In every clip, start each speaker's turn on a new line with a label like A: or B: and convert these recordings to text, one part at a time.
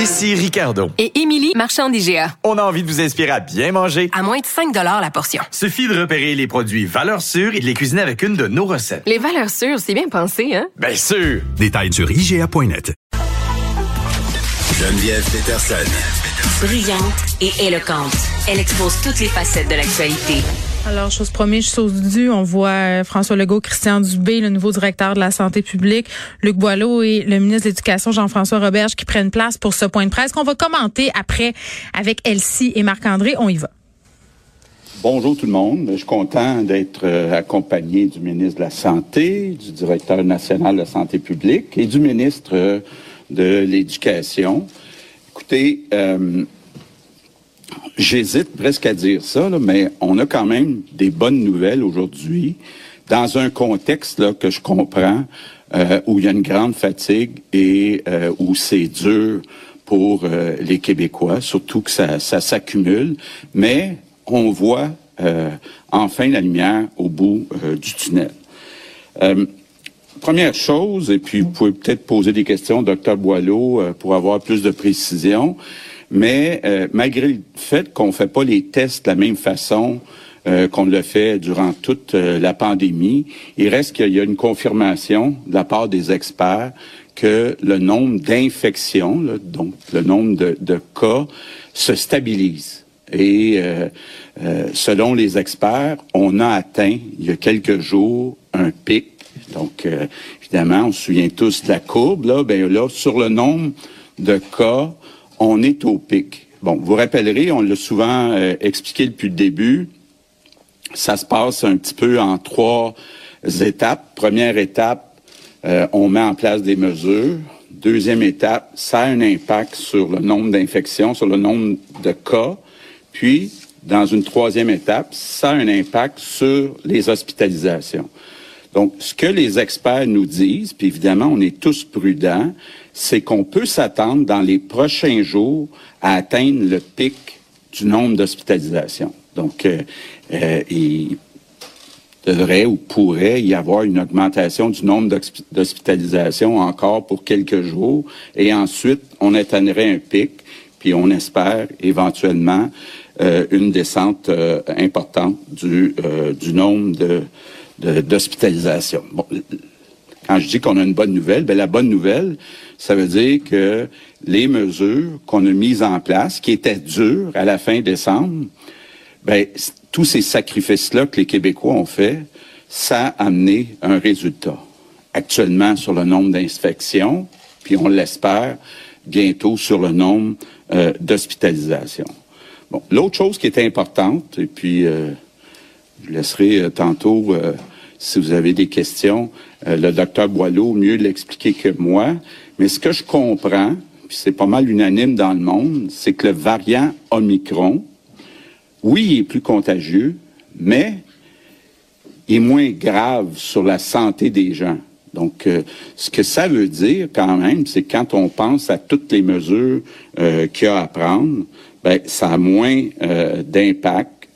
A: Ici Ricardo.
B: Et Émilie, marchand d'IGA.
A: On a envie de vous inspirer à bien manger.
B: À moins de 5 la portion.
A: Suffit de repérer les produits valeurs sûres et de les cuisiner avec une de nos recettes.
B: Les valeurs sûres, c'est bien pensé, hein?
A: Bien sûr!
C: Détails sur IGA.net.
D: Geneviève Peterson.
E: Brillante et éloquente. Elle expose toutes les facettes de l'actualité.
F: Alors, chose promise, chose due, on voit euh, François Legault, Christian Dubé, le nouveau directeur de la santé publique, Luc Boileau et le ministre de l'Éducation, Jean-François Roberge, qui prennent place pour ce point de presse qu'on va commenter après avec Elsie et Marc-André. On y va.
G: Bonjour tout le monde. Je suis content d'être euh, accompagné du ministre de la Santé, du directeur national de la santé publique et du ministre euh, de l'Éducation. Écoutez, J'hésite presque à dire ça, mais on a quand même des bonnes nouvelles aujourd'hui dans un contexte là, que je comprends euh, où il y a une grande fatigue et euh, où c'est dur pour euh, les Québécois, surtout que ça, ça s'accumule. Mais on voit enfin la lumière au bout du tunnel. Première chose, et puis vous pouvez peut-être poser des questions, docteur Boileau, pour avoir plus de précision. Mais euh, malgré le fait qu'on ne fait pas les tests de la même façon euh, qu'on le fait durant toute euh, la pandémie, il reste qu'il y a une confirmation de la part des experts que le nombre d'infections, donc le nombre de, de, cas, se stabilise. Et selon les experts, on a atteint il y a quelques jours un pic. Donc, évidemment, on se souvient tous de la courbe. Là, ben là, sur le nombre de cas, on est au pic. Bon, vous rappellerez, on l'a souvent euh, expliqué depuis le début, ça se passe un petit peu en trois étapes. Première étape, euh, on met en place des mesures. Deuxième étape, ça a un impact sur le nombre d'infections, sur le nombre de cas. Puis, dans une troisième étape, ça a un impact sur les hospitalisations. Donc, ce que les experts nous disent, puis évidemment, on est tous prudents, c'est qu'on peut s'attendre dans les prochains jours à atteindre le pic du nombre d'hospitalisations. Donc, euh, euh, il devrait ou pourrait y avoir une augmentation du nombre d'hospitalisations encore pour quelques jours, et ensuite, on atteindrait un pic, puis on espère éventuellement euh, une descente importante du, nombre de quand je dis qu'on a une bonne nouvelle, ben la bonne nouvelle, ça veut dire que les mesures qu'on a mises en place, qui étaient dures à la fin décembre, ben, tous ces sacrifices-là que les Québécois ont fait, ça a amené un résultat. Actuellement, sur le nombre d'infections, puis on l'espère bientôt sur le nombre euh, d'hospitalisations. Bon, l'autre chose qui est importante, et puis euh, je laisserai euh, tantôt si vous avez des questions, euh, le docteur Boileau mieux l'expliquer que moi. Mais ce que je comprends, puis c'est pas mal unanime dans le monde, c'est que le variant Omicron, oui, il est plus contagieux, mais il est moins grave sur la santé des gens. Donc, euh, ce que ça veut dire quand même, c'est quand on pense à toutes les mesures euh, qu'il y a à prendre, ben, ça a moins d'impact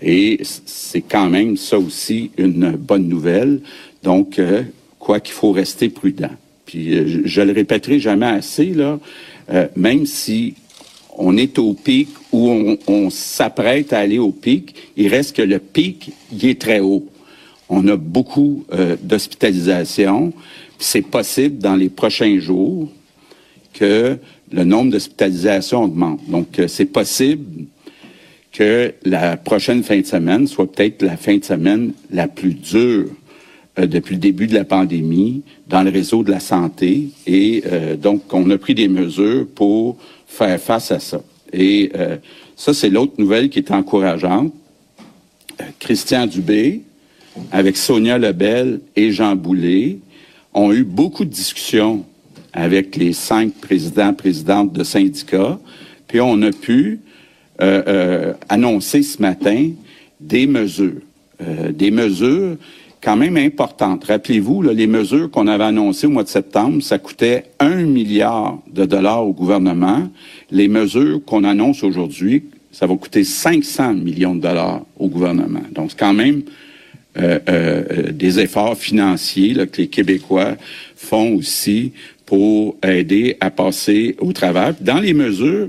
G: et c'est quand même ça aussi une bonne nouvelle. Donc, euh, quoi qu'il faut rester prudent. Puis euh, je, le répéterai jamais assez là, euh, même si on est au pic ou on, s'apprête à aller au pic, il reste que le pic, il est très haut. On a beaucoup d'hospitalisations. C'est possible dans les prochains jours que le nombre d'hospitalisations augmente. Donc, c'est possible que la prochaine fin de semaine soit peut-être la fin de semaine la plus dure euh, depuis le début de la pandémie dans le réseau de la santé. Et euh, donc, on a pris des mesures pour faire face à ça. Et euh, ça, c'est l'autre nouvelle qui est encourageante. Christian Dubé, avec Sonia Lebel et Jean Boulet, ont eu beaucoup de discussions avec les cinq présidents, présidentes de syndicats, puis on a pu euh, euh, annoncé ce matin des mesures, euh, des mesures quand même importantes. Rappelez-vous, les mesures qu'on avait annoncées au mois de septembre, ça coûtait un milliard de dollars au gouvernement. Les mesures qu'on annonce aujourd'hui, ça va coûter 500 millions de dollars au gouvernement. Donc, c'est quand même euh, euh, des efforts financiers là, que les Québécois font aussi pour aider à passer au travers. Dans les mesures,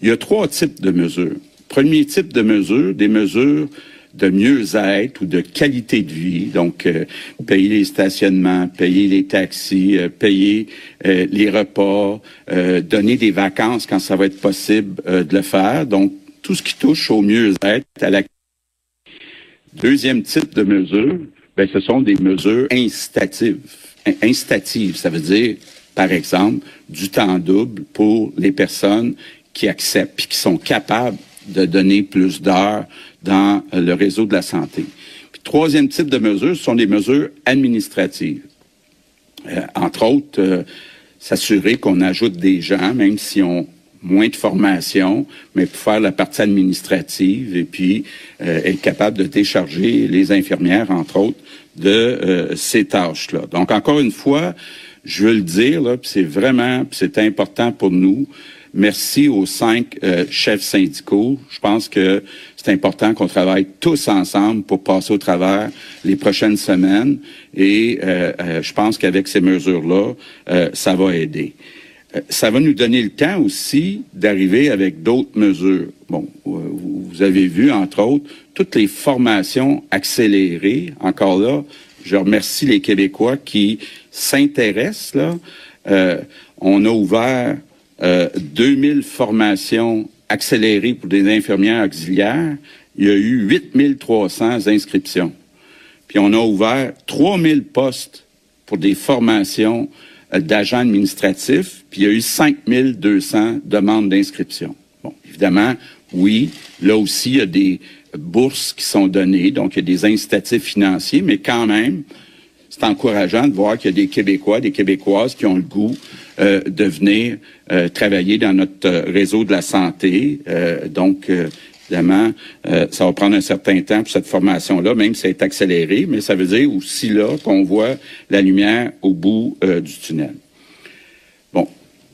G: il y a trois types de mesures. Premier type de mesures, des mesures de mieux-être ou de qualité de vie. Donc, euh, payer les stationnements, payer les taxis, euh, payer euh, les repas, donner des vacances quand ça va être possible de le faire. Donc, tout ce qui touche au mieux-être, à la Deuxième type de mesure, ben, ce sont des mesures incitatives. Incitatives, ça veut dire, par exemple, du temps double pour les personnes qui acceptent et qui sont capables de donner plus d'heures dans le réseau de la santé. Puis, troisième type de mesures, ce sont des mesures administratives. Euh, entre autres, euh, s'assurer qu'on ajoute des gens, même si on moins de formation, mais pour faire la partie administrative et puis euh, être capable de décharger les infirmières, entre autres, de ces tâches-là. Donc, encore une fois, je veux le dire, là, c'est vraiment, c'est important pour nous. Merci aux cinq euh, chefs syndicaux. Je pense que c'est important qu'on travaille tous ensemble pour passer au travers les prochaines semaines. Et euh, euh, je pense qu'avec ces mesures-là, ça va aider. Ça va nous donner le temps aussi d'arriver avec d'autres mesures. Bon, vous avez vu, entre autres, toutes les formations accélérées. Encore là, je remercie les Québécois qui s'intéressent. Là, on a ouvert euh, 2000 formations accélérées pour des infirmières auxiliaires, il y a eu 8300 inscriptions. Puis on a ouvert 3000 postes pour des formations euh, d'agents administratifs, puis il y a eu 5200 demandes d'inscription. Bon, évidemment, oui, là aussi, il y a des bourses qui sont données, donc il y a des incitatifs financiers, mais quand même, c'est encourageant de voir qu'il y a des Québécois, des Québécoises qui ont le goût euh, de venir euh, travailler dans notre euh, réseau de la santé. donc, évidemment, ça va prendre un certain temps pour cette formation-là, même si elle est accélérée, mais ça veut dire aussi là qu'on voit la lumière au bout du tunnel.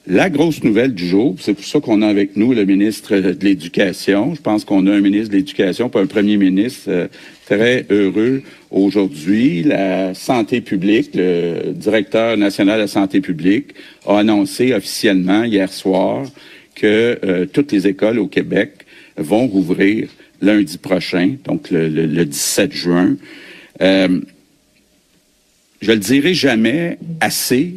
G: La grosse nouvelle du jour, c'est pour ça qu'on a avec nous le ministre de l'Éducation. Je pense qu'on a un ministre de l'Éducation, pas un premier ministre très heureux aujourd'hui. La santé publique, le directeur national de la santé publique, a annoncé officiellement hier soir que euh, toutes les écoles au Québec vont rouvrir lundi prochain, donc le, 17 juin. Euh, je le dirai jamais assez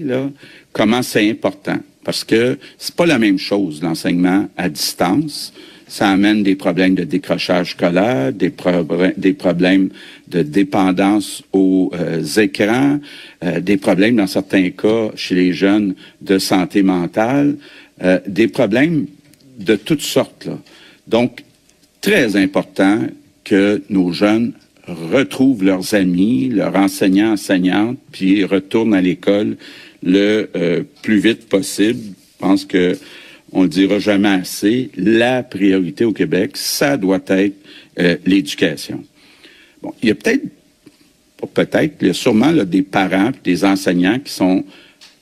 G: comment c'est important, parce que c'est pas la même chose l'enseignement à distance ça amène des problèmes de décrochage scolaire, des, problèmes de dépendance aux euh, écrans, euh, des problèmes dans certains cas chez les jeunes de santé mentale, euh, des problèmes de toutes sortes. Là. Donc, très important que nos jeunes retrouvent leurs amis, leurs enseignants, enseignantes, puis retournent à l'école le plus vite possible. Je pense que on le dira jamais assez, la priorité au Québec, ça doit être euh, l'éducation. Bon, il y a peut-être, peut-être, il y a sûrement des parents, des enseignants qui sont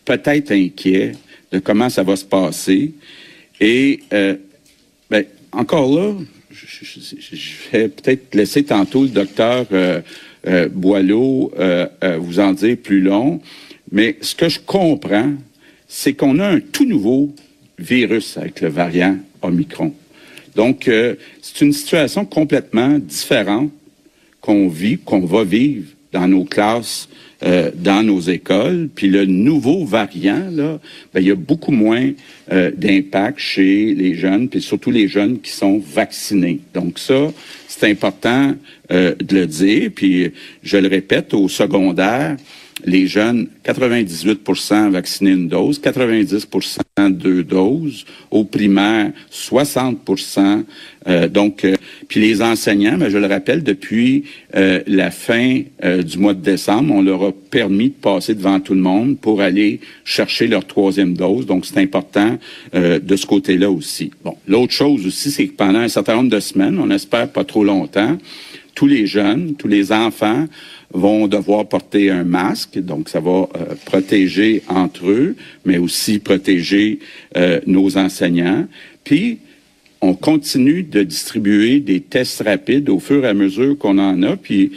G: peut-être inquiets de comment ça va se passer. Et euh, ben, encore là, je, vais peut-être laisser tantôt le docteur euh, euh Boileau vous en dire plus long, mais ce que je comprends, c'est qu'on a un tout nouveau virus avec le variant Omicron. Donc, euh, c'est une situation complètement différente qu'on vit, qu'on va vivre dans nos classes, euh, dans nos écoles. Puis le nouveau variant, là, ben, il y a beaucoup moins euh, d'impact chez les jeunes, puis surtout les jeunes qui sont vaccinés. Donc ça, c'est important de le dire. Puis je le répète, au secondaire, les jeunes, 98% vaccinés une dose, 90% deux doses. Au primaire, 60% euh, donc, euh, puis les enseignants, mais je le rappelle, depuis euh, la fin du mois de décembre, on leur a permis de passer devant tout le monde pour aller chercher leur troisième dose. Donc, c'est important de ce côté-là aussi. Bon, l'autre chose aussi, c'est que pendant un certain nombre de semaines, on espère pas trop longtemps, tous les jeunes, tous les enfants vont devoir porter un masque, donc ça va euh, protéger entre eux, mais aussi protéger euh, nos enseignants. Puis, on continue de distribuer des tests rapides au fur et à mesure qu'on en a. Puis,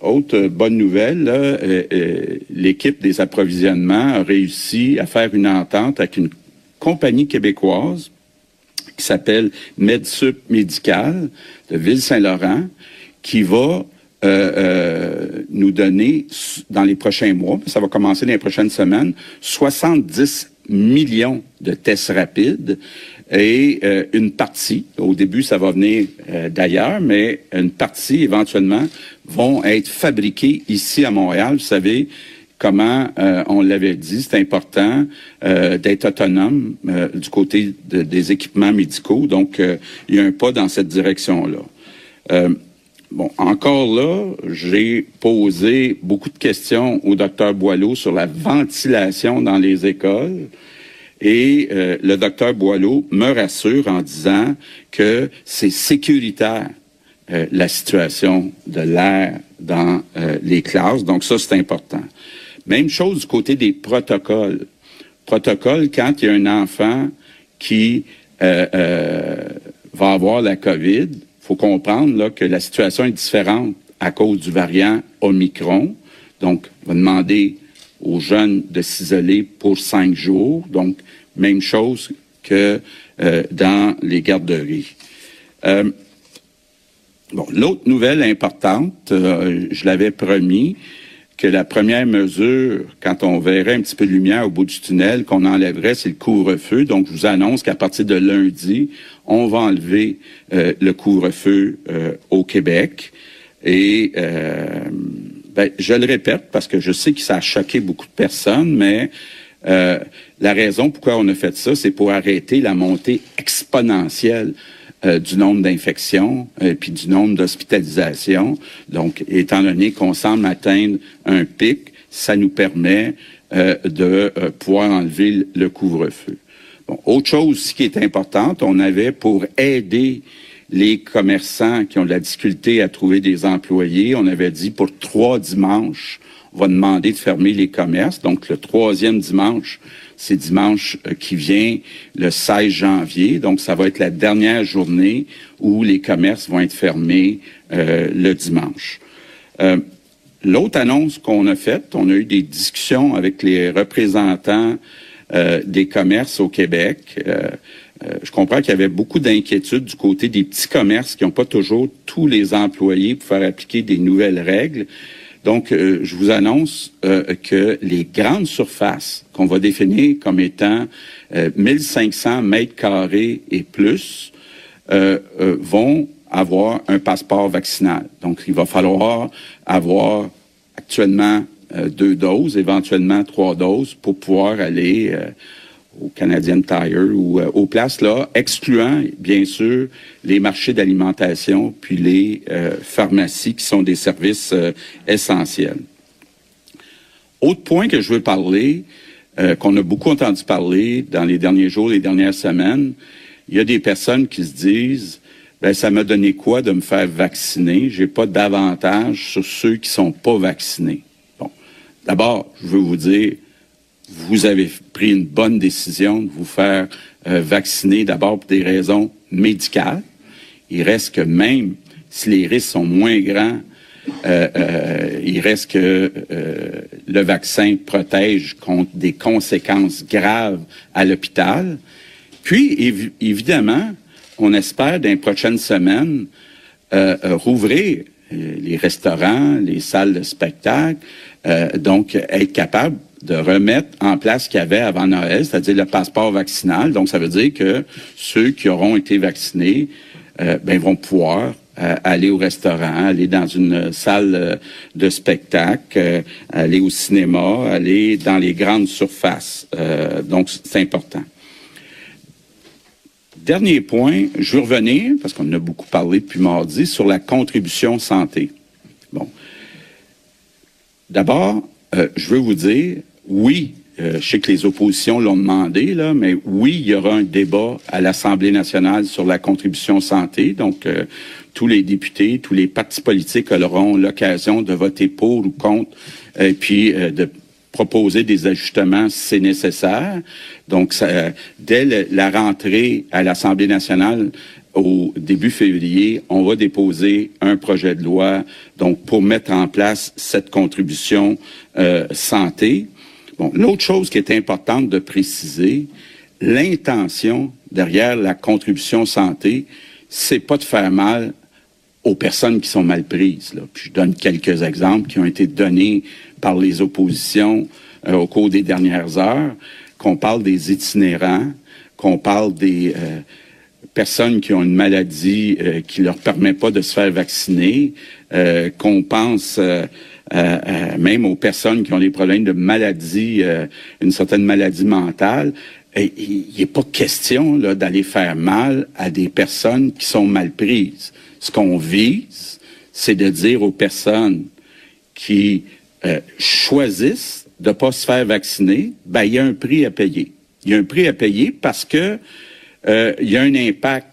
G: autre bonne nouvelle, l'équipe des approvisionnements a réussi à faire une entente avec une compagnie québécoise qui s'appelle MedSup Médical de Ville-Saint-Laurent, qui va euh, euh, nous donner dans les prochains mois, ça va commencer dans les prochaines semaines, 70 millions de tests rapides et euh, une partie, au début ça va venir d'ailleurs, mais une partie éventuellement vont être fabriqués ici à Montréal. Vous savez comment on l'avait dit, c'est important d'être autonome du côté des équipements médicaux. Donc, il y a un pas dans cette direction-là. Bon, encore là, j'ai posé beaucoup de questions au docteur Boileau sur la ventilation dans les écoles. Et euh, le docteur Boileau me rassure en disant que c'est sécuritaire euh, la situation de l'air dans euh, les classes. Donc ça, c'est important. Même chose du côté des protocoles. Protocole, quand il y a un enfant qui va avoir la COVID, faut comprendre que la situation est différente à cause du variant Omicron. Donc, on va demander aux jeunes de s'isoler pour cinq jours. Donc, même chose que euh, dans les garderies. Euh, bon, l'autre nouvelle importante, euh, je l'avais promis, que la première mesure, quand on verrait un petit peu de lumière au bout du tunnel, qu'on enlèverait, c'est le couvre-feu. Donc, je vous annonce qu'à partir de lundi, on va enlever euh, le couvre-feu euh, au Québec. Et euh, ben, je le répète parce que je sais que ça a choqué beaucoup de personnes, mais la raison pourquoi on a fait ça, c'est pour arrêter la montée exponentielle du nombre d'infections et puis du nombre d'hospitalisations. Donc, étant donné qu'on semble atteindre un pic, ça nous permet de pouvoir enlever le couvre-feu autre chose qui est importante, on avait pour aider les commerçants qui ont de la difficulté à trouver des employés, on avait dit pour trois dimanches, va demander de fermer les commerces. Donc le troisième dimanche, c'est dimanche euh, qui vient le 16 janvier. Donc ça va être la dernière journée où les commerces vont être fermés euh, le dimanche. Euh, l'autre annonce qu'on a faite, on a eu des discussions avec les représentants euh, des commerces au Québec. Euh, euh, je comprends qu'il y avait beaucoup d'inquiétudes du côté des petits commerces qui n'ont pas toujours tous les employés pour faire appliquer des nouvelles règles. Donc, je vous annonce que les grandes surfaces qu'on va définir comme étant 1500 mètres carrés et plus vont avoir un passeport vaccinal. Donc, il va falloir avoir actuellement euh, deux doses, éventuellement trois doses, pour pouvoir aller euh, au Canadian Tire ou euh, aux places là, excluant bien sûr les marchés d'alimentation puis les pharmacies qui sont des services essentiels. Autre point que je veux parler, qu'on a beaucoup entendu parler dans les derniers jours, les dernières semaines, il y a des personnes qui se disent ben ça m'a donné quoi de me faire vacciner? J'ai pas d'avantage sur ceux qui sont pas vaccinés. D'abord, je veux vous dire, vous avez pris une bonne décision de vous faire euh, vacciner d'abord pour des raisons médicales. Il reste que même si les risques sont moins grands, euh, euh, il reste que le vaccin protège contre des conséquences graves à l'hôpital. Puis, évidemment, on espère dans les prochaines semaines rouvrir les restaurants, les salles de spectacle, euh, donc, être capable de remettre en place ce qu'il y avait avant Noël, c'est-à-dire le passeport vaccinal. Donc, ça veut dire que ceux qui auront été vaccinés euh, ben, vont pouvoir euh, aller au restaurant, aller dans une salle de spectacle, aller au cinéma, aller dans les grandes surfaces. donc, c'est important. Dernier point, je veux revenir, parce qu'on en a beaucoup parlé depuis mardi, sur la contribution santé. Bon, D'abord, euh, je veux vous dire, oui, euh, je sais que les oppositions l'ont demandé, là, mais oui, il y aura un débat à l'Assemblée nationale sur la contribution santé. Donc, euh, tous les députés, tous les partis politiques auront l'occasion de voter pour ou contre, et puis de proposer des ajustements si c'est nécessaire. Donc, dès la rentrée à l'Assemblée nationale, au début février, on va déposer un projet de loi donc pour mettre en place cette contribution euh, santé. L'autre chose qui est importante de préciser, l'intention derrière la contribution santé, c'est pas de faire mal aux personnes qui sont mal prises. Je donne quelques exemples qui ont été donnés par les oppositions euh, au cours des dernières heures, qu'on parle des itinérants, qu'on parle des euh, personnes qui ont une maladie euh, qui leur permet pas de se faire vacciner, euh, qu'on pense euh, même aux personnes qui ont des problèmes de maladie, une certaine maladie mentale. Il n'est pas question d'aller faire mal à des personnes qui sont mal prises. Ce qu'on vise, c'est de dire aux personnes qui choisissent de ne pas se faire vacciner, ben, il y a un prix à payer. Il y a un prix à payer parce que euh, il y a un impact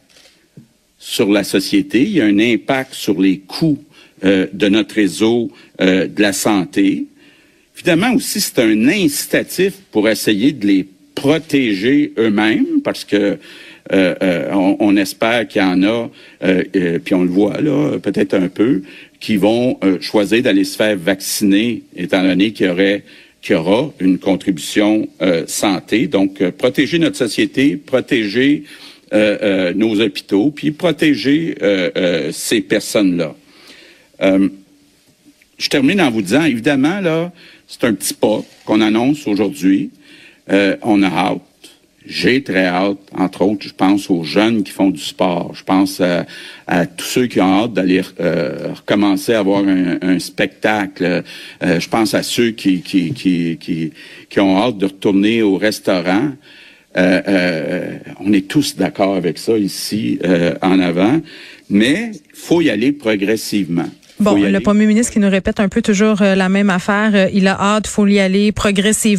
G: sur la société, il y a un impact sur les coûts euh, de notre réseau euh, de la santé. Évidemment aussi, c'est un incitatif pour essayer de les protéger eux-mêmes parce que on, on, espère qu'il y en a, puis on le voit là, peut-être un peu, qui vont choisir d'aller se faire vacciner, étant donné qu'il y aurait qui aura une contribution euh, santé. Donc, euh, protéger notre société, protéger euh, nos hôpitaux, puis protéger ces personnes-là. Je termine en vous disant, évidemment, là, c'est un petit pas qu'on annonce aujourd'hui. on a hâte j'ai très hâte, entre autres, je pense aux jeunes qui font du sport. Je pense à, tous ceux qui ont hâte d'aller euh, recommencer à avoir un, spectacle. Euh, je pense à ceux qui, qui, qui, qui, qui ont hâte de retourner au restaurant. Euh, on est tous d'accord avec ça ici en avant, mais faut y aller progressivement.
F: Bon, le premier ministre qui nous répète un peu toujours la même affaire, il a hâte, faut y aller progressivement.